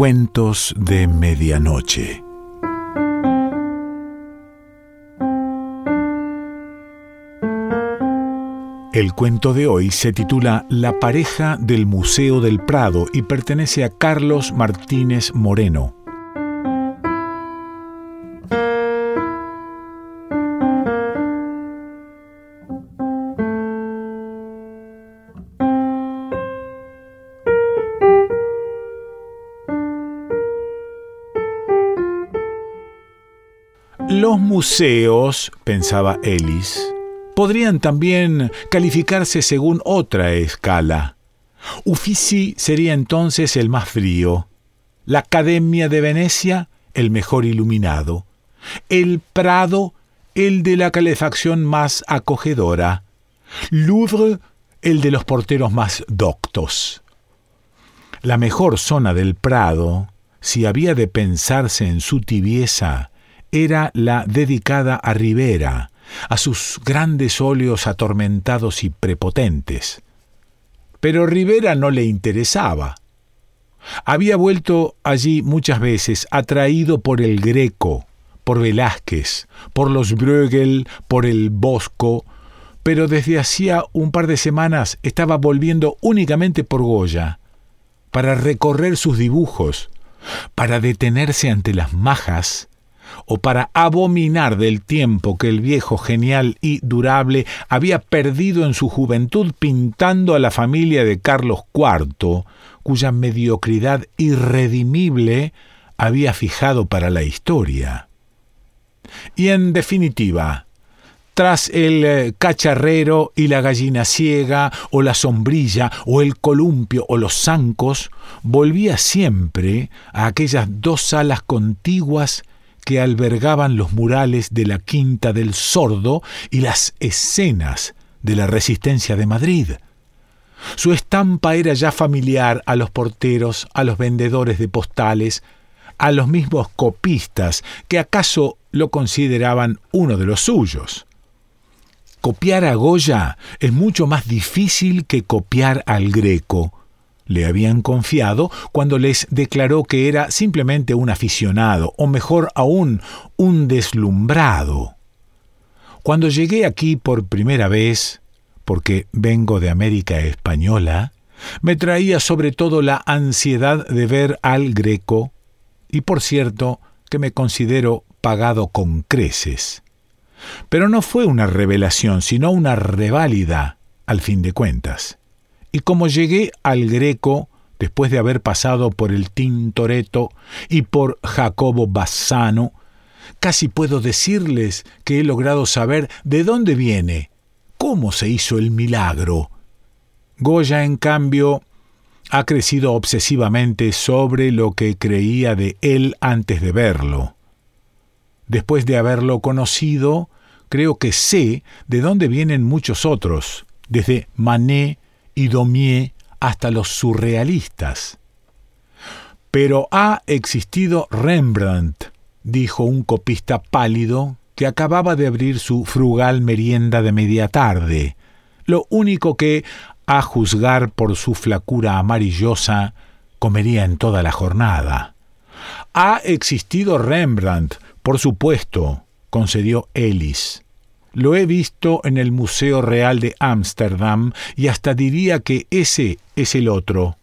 Cuentos de Medianoche. El cuento de hoy se titula La pareja del Museo del Prado y pertenece a Carlos Martínez Moreno. Museos, pensaba Ellis, podrían también calificarse según otra escala. Uffizi sería entonces el más frío, la Academia de Venecia el mejor iluminado, el Prado el de la calefacción más acogedora, Louvre el de los porteros más doctos. La mejor zona del Prado, si había de pensarse en su tibieza, era la dedicada a Rivera, a sus grandes óleos atormentados y prepotentes. Pero Rivera no le interesaba. Había vuelto allí muchas veces, atraído por el Greco, por Velázquez, por los Bruegel, por el Bosco, pero desde hacía un par de semanas estaba volviendo únicamente por Goya, para recorrer sus dibujos, para detenerse ante las majas o para abominar del tiempo que el viejo genial y durable había perdido en su juventud pintando a la familia de Carlos IV, cuya mediocridad irredimible había fijado para la historia. Y en definitiva, tras el eh, cacharrero y la gallina ciega, o la sombrilla, o el columpio, o los zancos, volvía siempre a aquellas dos salas contiguas que albergaban los murales de la Quinta del Sordo y las escenas de la Resistencia de Madrid. Su estampa era ya familiar a los porteros, a los vendedores de postales, a los mismos copistas, que acaso lo consideraban uno de los suyos. Copiar a Goya es mucho más difícil que copiar al Greco, le habían confiado cuando les declaró que era simplemente un aficionado, o mejor aún, un deslumbrado. Cuando llegué aquí por primera vez, porque vengo de América Española, me traía sobre todo la ansiedad de ver al Greco, y por cierto que me considero pagado con creces. Pero no fue una revelación, sino una reválida, al fin de cuentas. Y como llegué al Greco, después de haber pasado por el Tintoretto y por Jacobo Bassano, casi puedo decirles que he logrado saber de dónde viene, cómo se hizo el milagro. Goya, en cambio, ha crecido obsesivamente sobre lo que creía de él antes de verlo. Después de haberlo conocido, creo que sé de dónde vienen muchos otros, desde Manet y Daumier hasta los surrealistas. Pero ha existido Rembrandt, dijo un copista pálido que acababa de abrir su frugal merienda de media tarde, lo único que, a juzgar por su flacura amarillosa, comería en toda la jornada. Ha existido Rembrandt, por supuesto, concedió Ellis. Lo he visto en el Museo Real de Ámsterdam y hasta diría que ese es el otro.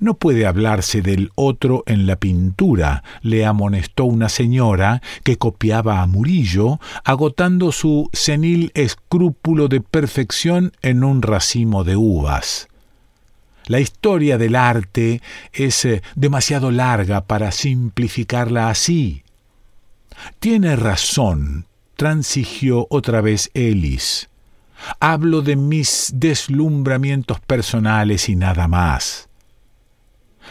No puede hablarse del otro en la pintura, le amonestó una señora que copiaba a Murillo, agotando su senil escrúpulo de perfección en un racimo de uvas. La historia del arte es eh, demasiado larga para simplificarla así. Tiene razón, transigió otra vez Ellis. Hablo de mis deslumbramientos personales y nada más.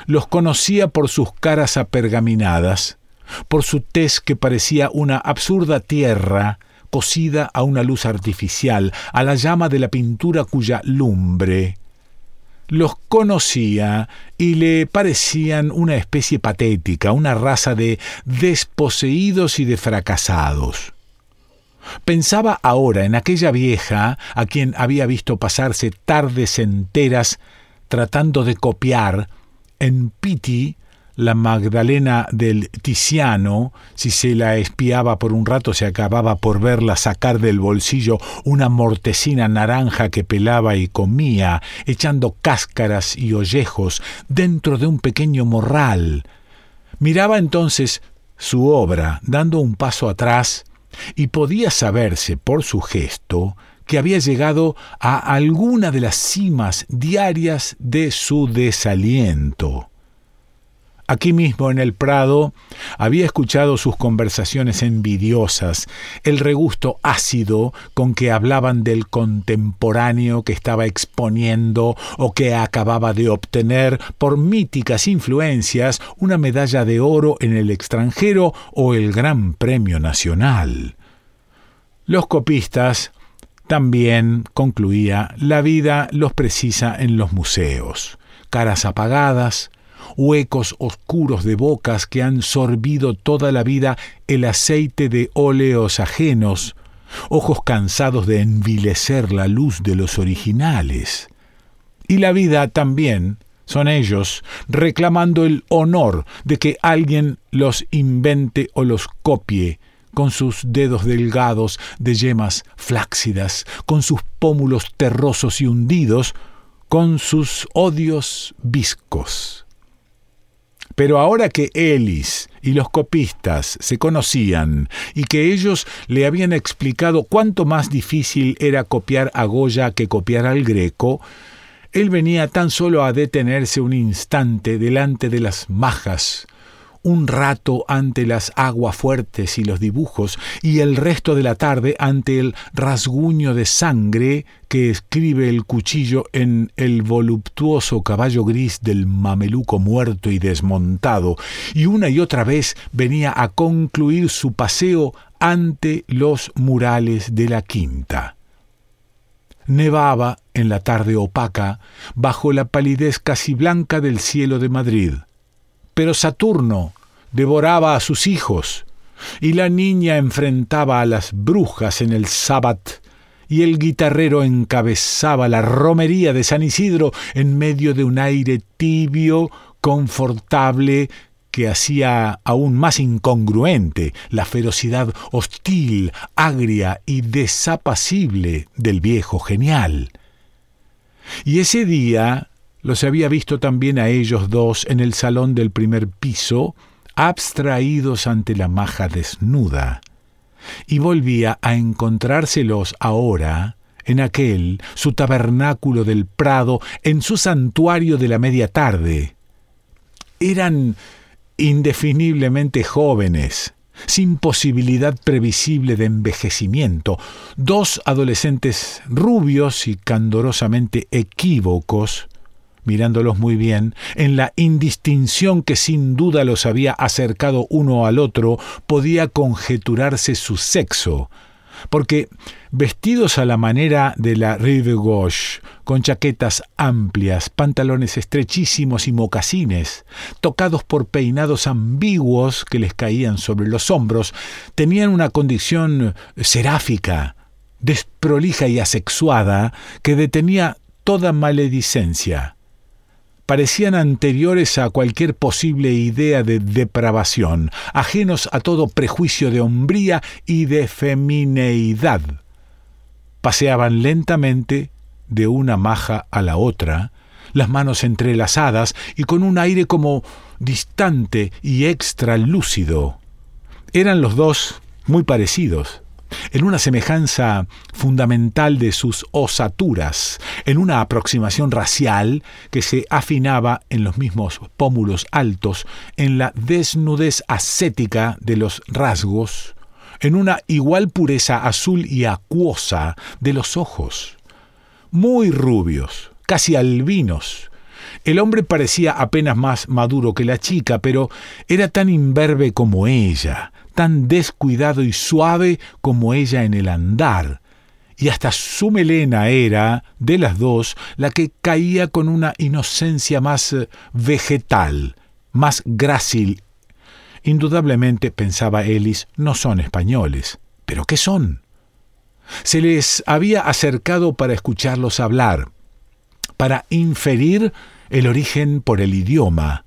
Los conocía por sus caras apergaminadas, por su tez que parecía una absurda tierra cocida a una luz artificial, a la llama de la pintura cuya lumbre. Los conocía y le parecían una especie patética, una raza de desposeídos y de fracasados. Pensaba ahora en aquella vieja a quien había visto pasarse tardes enteras tratando de copiar en Piti la Magdalena del Tiziano, si se la espiaba por un rato se acababa por verla sacar del bolsillo una mortecina naranja que pelaba y comía, echando cáscaras y ollejos dentro de un pequeño morral. Miraba entonces su obra, dando un paso atrás, y podía saberse por su gesto que había llegado a alguna de las cimas diarias de su desaliento. Aquí mismo en el Prado había escuchado sus conversaciones envidiosas, el regusto ácido con que hablaban del contemporáneo que estaba exponiendo o que acababa de obtener por míticas influencias una medalla de oro en el extranjero o el Gran Premio Nacional. Los copistas también, concluía, la vida los precisa en los museos, caras apagadas, huecos oscuros de bocas que han sorbido toda la vida el aceite de óleos ajenos, ojos cansados de envilecer la luz de los originales. Y la vida también son ellos reclamando el honor de que alguien los invente o los copie, con sus dedos delgados de yemas flácidas, con sus pómulos terrosos y hundidos, con sus odios viscos. Pero ahora que Elis y los copistas se conocían y que ellos le habían explicado cuánto más difícil era copiar a Goya que copiar al Greco, él venía tan solo a detenerse un instante delante de las majas un rato ante las fuertes y los dibujos, y el resto de la tarde ante el rasguño de sangre que escribe el cuchillo en el voluptuoso caballo gris del mameluco muerto y desmontado, y una y otra vez venía a concluir su paseo ante los murales de la quinta. Nevaba en la tarde opaca, bajo la palidez casi blanca del cielo de Madrid. Pero Saturno devoraba a sus hijos, y la niña enfrentaba a las brujas en el sábat, y el guitarrero encabezaba la romería de San Isidro en medio de un aire tibio, confortable, que hacía aún más incongruente la ferocidad hostil, agria y desapacible del viejo genial. Y ese día los había visto también a ellos dos en el salón del primer piso, abstraídos ante la maja desnuda, y volvía a encontrárselos ahora en aquel, su tabernáculo del Prado, en su santuario de la media tarde. Eran indefiniblemente jóvenes, sin posibilidad previsible de envejecimiento, dos adolescentes rubios y candorosamente equívocos, mirándolos muy bien, en la indistinción que sin duda los había acercado uno al otro, podía conjeturarse su sexo, porque vestidos a la manera de la rive gauche, con chaquetas amplias, pantalones estrechísimos y mocasines, tocados por peinados ambiguos que les caían sobre los hombros, tenían una condición seráfica, desprolija y asexuada, que detenía toda maledicencia parecían anteriores a cualquier posible idea de depravación, ajenos a todo prejuicio de hombría y de femineidad. Paseaban lentamente de una maja a la otra, las manos entrelazadas y con un aire como distante y extra lúcido. Eran los dos muy parecidos, en una semejanza fundamental de sus osaturas, en una aproximación racial que se afinaba en los mismos pómulos altos, en la desnudez ascética de los rasgos, en una igual pureza azul y acuosa de los ojos, muy rubios, casi albinos, el hombre parecía apenas más maduro que la chica, pero era tan imberbe como ella, tan descuidado y suave como ella en el andar, y hasta su melena era, de las dos, la que caía con una inocencia más eh, vegetal, más grácil. Indudablemente, pensaba Ellis, no son españoles. ¿Pero qué son? Se les había acercado para escucharlos hablar, para inferir el origen por el idioma,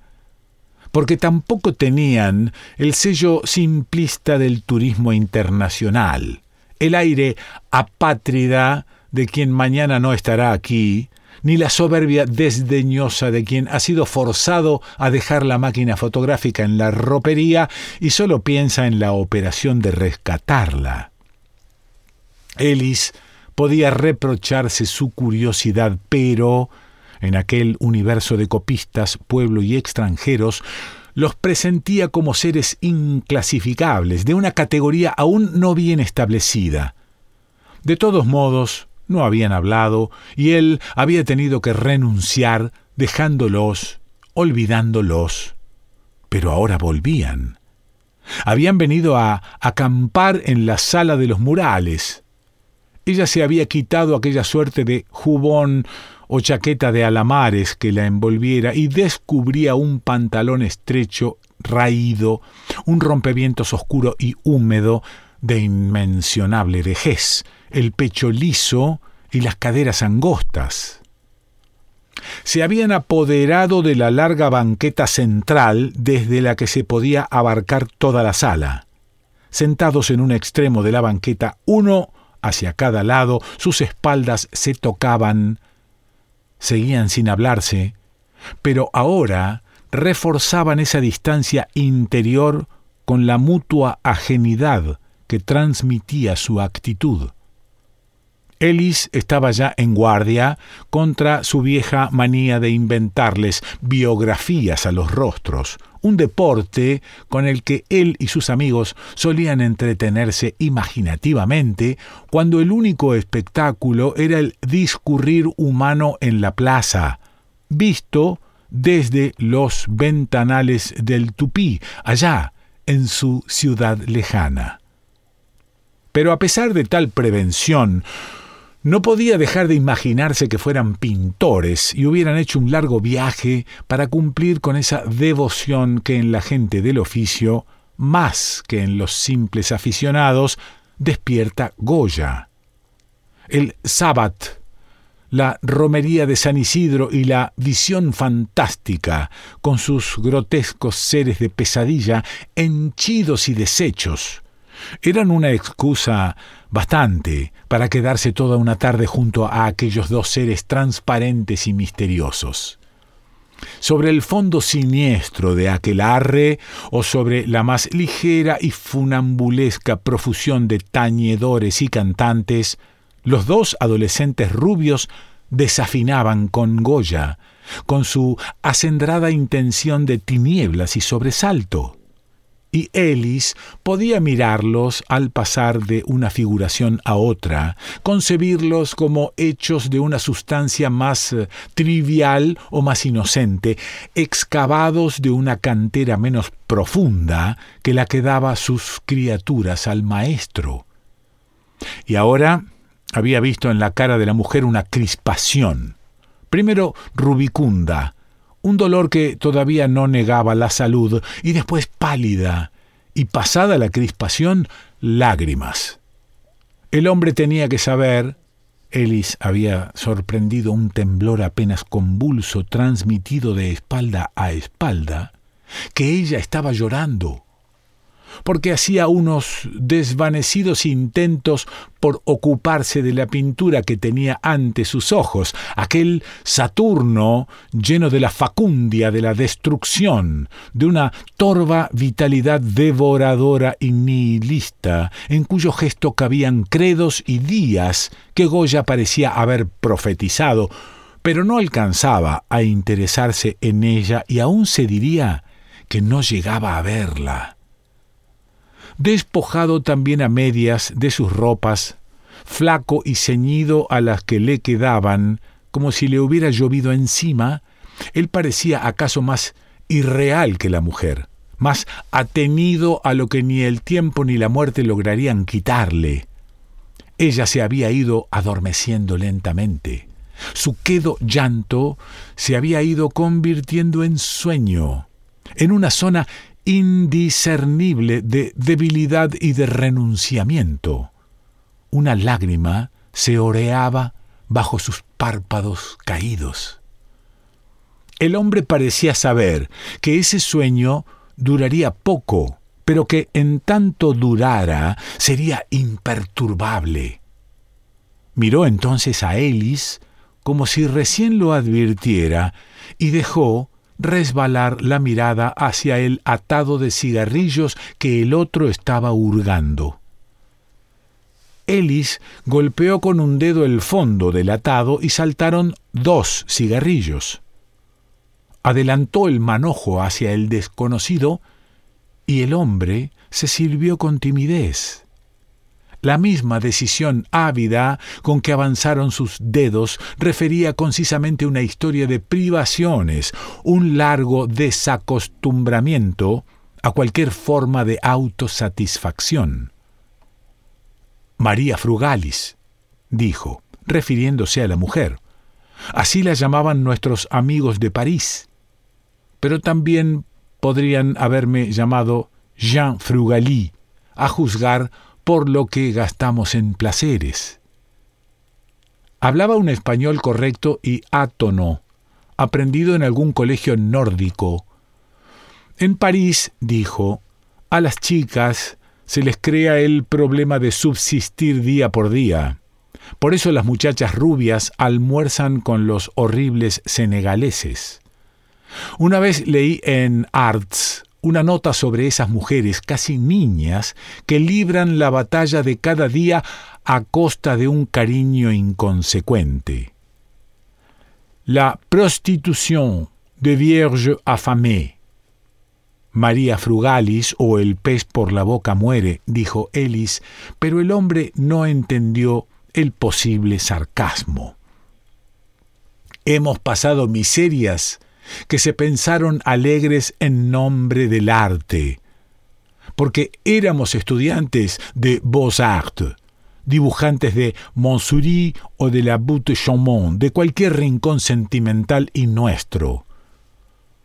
porque tampoco tenían el sello simplista del turismo internacional, el aire apátrida de quien mañana no estará aquí, ni la soberbia desdeñosa de quien ha sido forzado a dejar la máquina fotográfica en la ropería y solo piensa en la operación de rescatarla. Ellis podía reprocharse su curiosidad, pero en aquel universo de copistas, pueblo y extranjeros, los presentía como seres inclasificables, de una categoría aún no bien establecida. De todos modos, no habían hablado y él había tenido que renunciar dejándolos, olvidándolos. Pero ahora volvían. Habían venido a acampar en la sala de los murales. Ella se había quitado aquella suerte de jubón o chaqueta de alamares que la envolviera y descubría un pantalón estrecho, raído, un rompevientos oscuro y húmedo de inmencionable vejez, el pecho liso y las caderas angostas. Se habían apoderado de la larga banqueta central desde la que se podía abarcar toda la sala. Sentados en un extremo de la banqueta, uno hacia cada lado, sus espaldas se tocaban, seguían sin hablarse, pero ahora reforzaban esa distancia interior con la mutua ajenidad que transmitía su actitud. Ellis estaba ya en guardia contra su vieja manía de inventarles biografías a los rostros, un deporte con el que él y sus amigos solían entretenerse imaginativamente cuando el único espectáculo era el discurrir humano en la plaza, visto desde los ventanales del Tupí, allá en su ciudad lejana. Pero a pesar de tal prevención, no podía dejar de imaginarse que fueran pintores y hubieran hecho un largo viaje para cumplir con esa devoción que en la gente del oficio, más que en los simples aficionados, despierta Goya. El Sabbat, la romería de San Isidro y la visión fantástica, con sus grotescos seres de pesadilla henchidos y deshechos, eran una excusa bastante para quedarse toda una tarde junto a aquellos dos seres transparentes y misteriosos. Sobre el fondo siniestro de aquel arre, o sobre la más ligera y funambulesca profusión de tañedores y cantantes, los dos adolescentes rubios desafinaban con Goya, con su acendrada intención de tinieblas y sobresalto y Ellis podía mirarlos al pasar de una figuración a otra, concebirlos como hechos de una sustancia más eh, trivial o más inocente, excavados de una cantera menos profunda que la que daba sus criaturas al maestro. Y ahora había visto en la cara de la mujer una crispación, primero rubicunda, un dolor que todavía no negaba la salud, y después pálida, y pasada la crispación, lágrimas. El hombre tenía que saber, Ellis había sorprendido un temblor apenas convulso transmitido de espalda a espalda, que ella estaba llorando porque hacía unos desvanecidos intentos por ocuparse de la pintura que tenía ante sus ojos, aquel Saturno lleno de la facundia de la destrucción, de una torva vitalidad devoradora y nihilista, en cuyo gesto cabían credos y días que Goya parecía haber profetizado, pero no alcanzaba a interesarse en ella y aún se diría que no llegaba a verla despojado también a medias de sus ropas, flaco y ceñido a las que le quedaban, como si le hubiera llovido encima, él parecía acaso más irreal que la mujer, más atenido a lo que ni el tiempo ni la muerte lograrían quitarle. Ella se había ido adormeciendo lentamente. Su quedo llanto se había ido convirtiendo en sueño, en una zona indiscernible de debilidad y de renunciamiento. Una lágrima se oreaba bajo sus párpados caídos. El hombre parecía saber que ese sueño duraría poco, pero que en tanto durara sería imperturbable. Miró entonces a Elis como si recién lo advirtiera y dejó resbalar la mirada hacia el atado de cigarrillos que el otro estaba hurgando. Ellis golpeó con un dedo el fondo del atado y saltaron dos cigarrillos. Adelantó el manojo hacia el desconocido y el hombre se sirvió con timidez. La misma decisión ávida con que avanzaron sus dedos refería concisamente una historia de privaciones, un largo desacostumbramiento a cualquier forma de autosatisfacción. María Frugalis, dijo, refiriéndose a la mujer. Así la llamaban nuestros amigos de París. Pero también podrían haberme llamado Jean Frugali, a juzgar por lo que gastamos en placeres. Hablaba un español correcto y átono, aprendido en algún colegio nórdico. En París, dijo, a las chicas se les crea el problema de subsistir día por día. Por eso las muchachas rubias almuerzan con los horribles senegaleses. Una vez leí en Arts una nota sobre esas mujeres, casi niñas, que libran la batalla de cada día a costa de un cariño inconsecuente. La prostitución de vierge affamée. María Frugalis o el pez por la boca muere, dijo Ellis, pero el hombre no entendió el posible sarcasmo. Hemos pasado miserias que se pensaron alegres en nombre del arte, porque éramos estudiantes de Beaux-Arts, dibujantes de Montsouris o de la Butte Chaumont, de cualquier rincón sentimental y nuestro.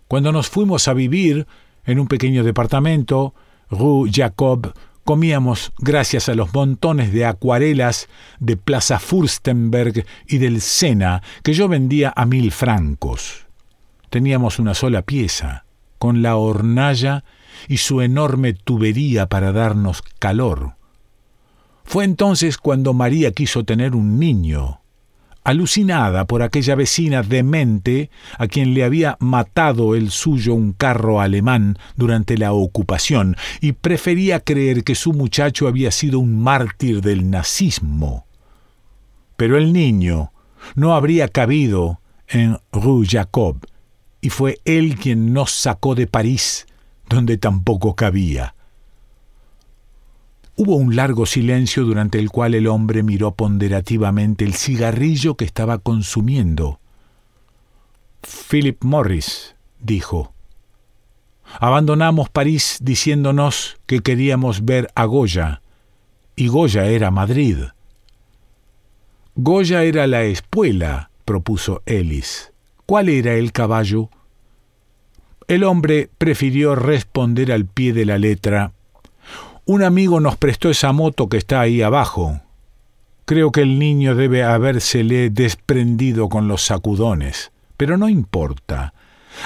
Cuando nos fuimos a vivir en un pequeño departamento, Rue Jacob, comíamos gracias a los montones de acuarelas de Plaza Furstenberg y del Sena que yo vendía a mil francos. Teníamos una sola pieza, con la hornalla y su enorme tubería para darnos calor. Fue entonces cuando María quiso tener un niño, alucinada por aquella vecina demente a quien le había matado el suyo un carro alemán durante la ocupación, y prefería creer que su muchacho había sido un mártir del nazismo. Pero el niño no habría cabido en Rue Jacob, y fue él quien nos sacó de París, donde tampoco cabía. Hubo un largo silencio durante el cual el hombre miró ponderativamente el cigarrillo que estaba consumiendo. Philip Morris, dijo. Abandonamos París diciéndonos que queríamos ver a Goya, y Goya era Madrid. Goya era la espuela, propuso Ellis. ¿Cuál era el caballo? El hombre prefirió responder al pie de la letra. Un amigo nos prestó esa moto que está ahí abajo. Creo que el niño debe habérsele desprendido con los sacudones, pero no importa.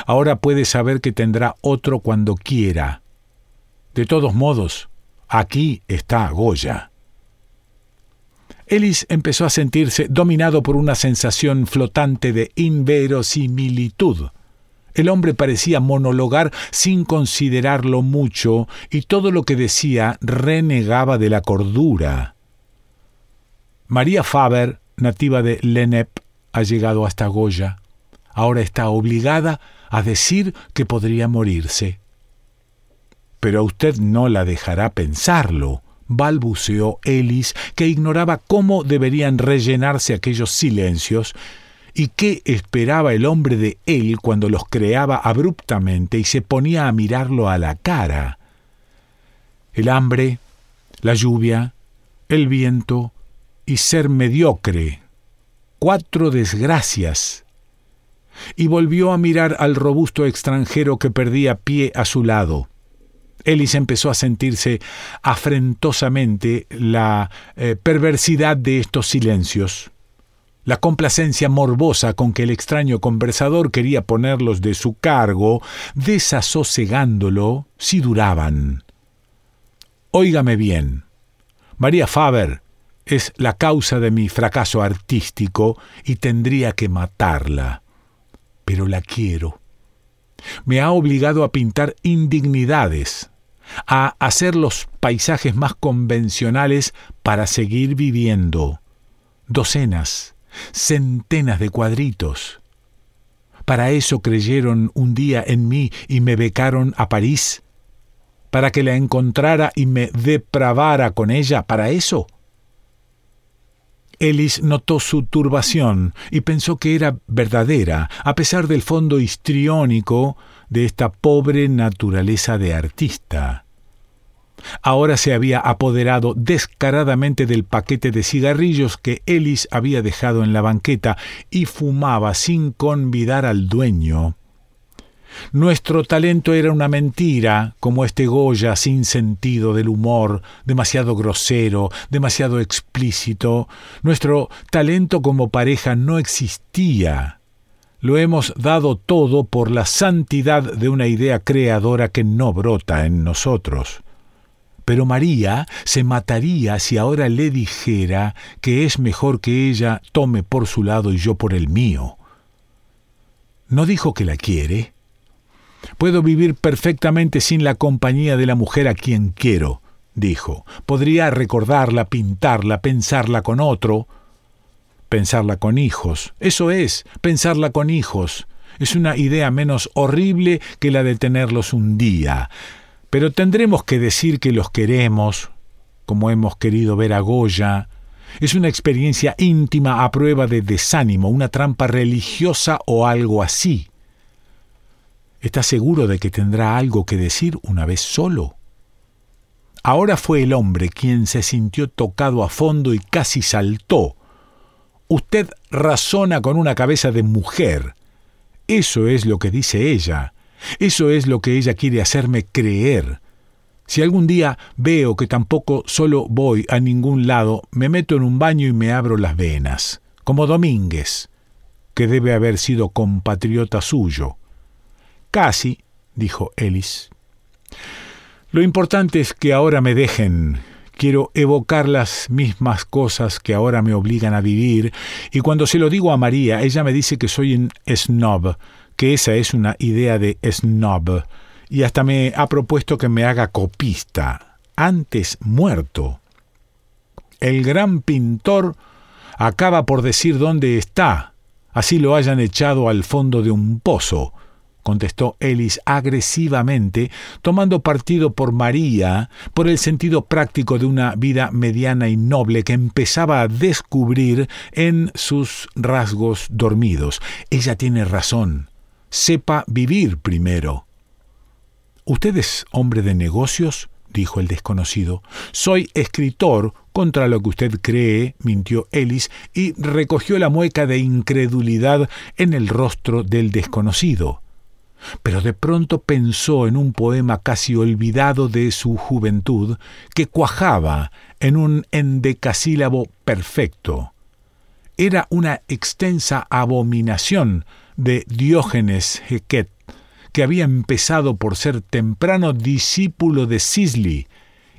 Ahora puede saber que tendrá otro cuando quiera. De todos modos, aquí está Goya. Ellis empezó a sentirse dominado por una sensación flotante de inverosimilitud. El hombre parecía monologar sin considerarlo mucho y todo lo que decía renegaba de la cordura. María Faber, nativa de Lenep, ha llegado hasta Goya. Ahora está obligada a decir que podría morirse. Pero usted no la dejará pensarlo, balbuceó Ellis, que ignoraba cómo deberían rellenarse aquellos silencios y qué esperaba el hombre de él cuando los creaba abruptamente y se ponía a mirarlo a la cara. El hambre, la lluvia, el viento y ser mediocre. Cuatro desgracias. Y volvió a mirar al robusto extranjero que perdía pie a su lado. Ellis empezó a sentirse afrentosamente la eh, perversidad de estos silencios. la complacencia morbosa con que el extraño conversador quería ponerlos de su cargo, desasosegándolo si duraban. Óigame bien, María Faber es la causa de mi fracaso artístico y tendría que matarla. Pero la quiero. Me ha obligado a pintar indignidades, a hacer los paisajes más convencionales para seguir viviendo. Docenas, centenas de cuadritos. Para eso creyeron un día en mí y me becaron a París. Para que la encontrara y me depravara con ella. Para eso. Ellis notó su turbación y pensó que era verdadera, a pesar del fondo histriónico de esta pobre naturaleza de artista. Ahora se había apoderado descaradamente del paquete de cigarrillos que Ellis había dejado en la banqueta y fumaba sin convidar al dueño. Nuestro talento era una mentira, como este Goya sin sentido del humor, demasiado grosero, demasiado explícito. Nuestro talento como pareja no existía. Lo hemos dado todo por la santidad de una idea creadora que no brota en nosotros. Pero María se mataría si ahora le dijera que es mejor que ella tome por su lado y yo por el mío. ¿No dijo que la quiere? Puedo vivir perfectamente sin la compañía de la mujer a quien quiero, dijo. Podría recordarla, pintarla, pensarla con otro, pensarla con hijos. Eso es, pensarla con hijos. Es una idea menos horrible que la de tenerlos un día. Pero tendremos que decir que los queremos, como hemos querido ver a Goya. Es una experiencia íntima a prueba de desánimo, una trampa religiosa o algo así. ¿Estás seguro de que tendrá algo que decir una vez solo? Ahora fue el hombre quien se sintió tocado a fondo y casi saltó. Usted razona con una cabeza de mujer. Eso es lo que dice ella. Eso es lo que ella quiere hacerme creer. Si algún día veo que tampoco solo voy a ningún lado, me meto en un baño y me abro las venas, como Domínguez, que debe haber sido compatriota suyo. Casi, dijo Ellis. Lo importante es que ahora me dejen. Quiero evocar las mismas cosas que ahora me obligan a vivir, y cuando se lo digo a María, ella me dice que soy un snob, que esa es una idea de snob, y hasta me ha propuesto que me haga copista, antes muerto. El gran pintor acaba por decir dónde está, así lo hayan echado al fondo de un pozo, contestó Ellis agresivamente, tomando partido por María, por el sentido práctico de una vida mediana y noble que empezaba a descubrir en sus rasgos dormidos. Ella tiene razón sepa vivir primero. ¿Usted es hombre de negocios? dijo el desconocido. Soy escritor, contra lo que usted cree, mintió Ellis, y recogió la mueca de incredulidad en el rostro del desconocido. Pero de pronto pensó en un poema casi olvidado de su juventud, que cuajaba en un endecasílabo perfecto. Era una extensa abominación de Diógenes Hequet, que había empezado por ser temprano discípulo de Sisley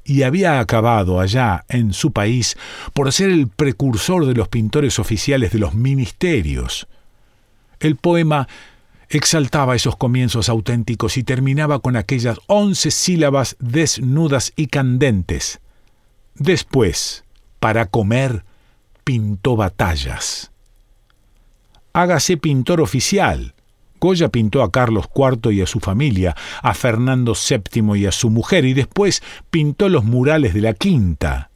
y había acabado allá en su país por ser el precursor de los pintores oficiales de los ministerios. El poema exaltaba esos comienzos auténticos y terminaba con aquellas once sílabas desnudas y candentes. Después, para comer, pintó batallas hágase pintor oficial. Goya pintó a Carlos IV y a su familia, a Fernando VII y a su mujer, y después pintó los murales de la quinta.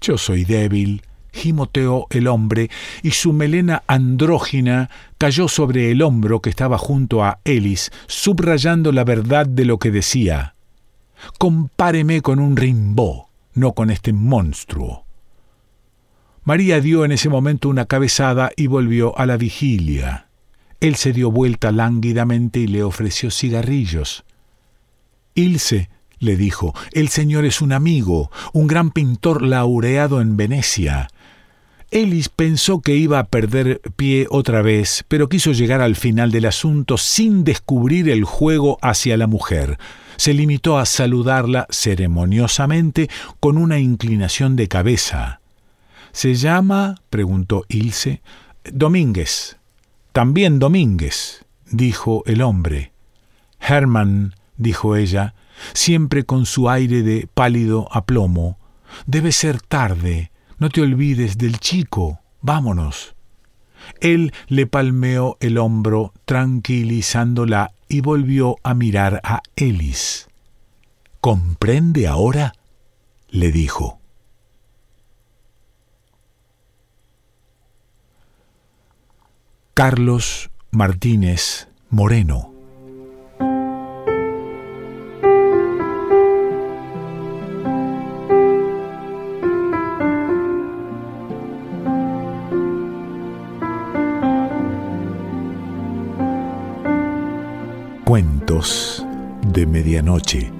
Yo soy débil, gimoteó el hombre, y su melena andrógina cayó sobre el hombro que estaba junto a Elis, subrayando la verdad de lo que decía. Compáreme con un rimbó, no con este monstruo. María dio en ese momento una cabezada y volvió a la vigilia. Él se dio vuelta lánguidamente y le ofreció cigarrillos. Ilse, le dijo, el señor es un amigo, un gran pintor laureado en Venecia. Ellis pensó que iba a perder pie otra vez, pero quiso llegar al final del asunto sin descubrir el juego hacia la mujer. Se limitó a saludarla ceremoniosamente con una inclinación de cabeza. ¿Se llama? preguntó Ilse. Domínguez. También Domínguez, dijo el hombre. Herman, dijo ella, siempre con su aire de pálido aplomo. Debe ser tarde. No te olvides del chico. Vámonos. Él le palmeó el hombro, tranquilizándola, y volvió a mirar a Ellis. ¿Comprende ahora? le dijo. Carlos Martínez Moreno Cuentos de Medianoche.